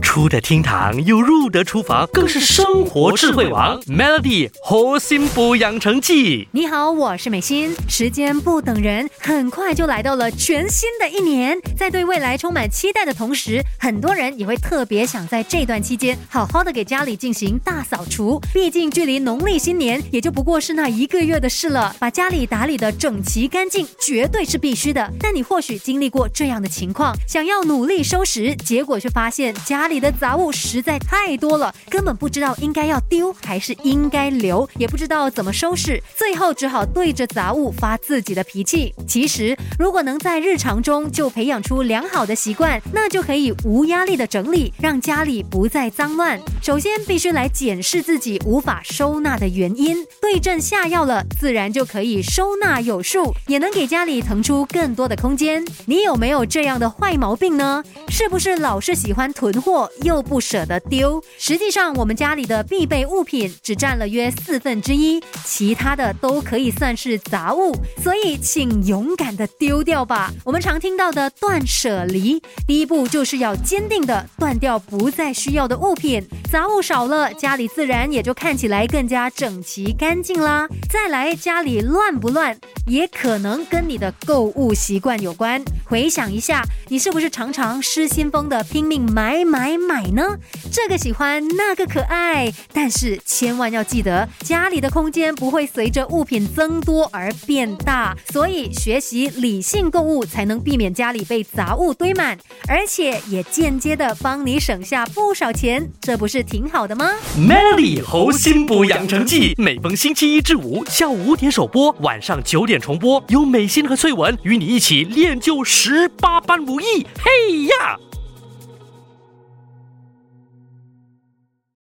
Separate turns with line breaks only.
出得厅堂又入得厨房，更是生活智慧王。Melody 活心补养成记。
你好，我是美心。时间不等人，很快就来到了全新的一年。在对未来充满期待的同时，很多人也会特别想在这段期间好好的给家里进行大扫除。毕竟距离农历新年也就不过是那一个月的事了，把家里打理的整齐干净，绝对是必须的。但你或许经历过这样的情况，想要努力收拾，结果却发现家里。的杂物实在太多了，根本不知道应该要丢还是应该留，也不知道怎么收拾，最后只好对着杂物发自己的脾气。其实，如果能在日常中就培养出良好的习惯，那就可以无压力的整理，让家里不再脏乱。首先，必须来检视自己无法收纳的原因，对症下药了，自然就可以收纳有数，也能给家里腾出更多的空间。你有没有这样的坏毛病呢？是不是老是喜欢囤货？又不舍得丢，实际上我们家里的必备物品只占了约四分之一，其他的都可以算是杂物，所以请勇敢的丢掉吧。我们常听到的断舍离，第一步就是要坚定的断掉不再需要的物品，杂物少了，家里自然也就看起来更加整齐干净啦。再来，家里乱不乱，也可能跟你的购物习惯有关。回想一下，你是不是常常失心疯的拼命买买？买呢？这个喜欢，那个可爱，但是千万要记得，家里的空间不会随着物品增多而变大，所以学习理性购物，才能避免家里被杂物堆满，而且也间接的帮你省下不少钱，这不是挺好的吗
？Melody 猴心补养成记，每逢星期一至五下午五点首播，晚上九点重播，有美心和翠文与你一起练就十八般武艺，嘿呀！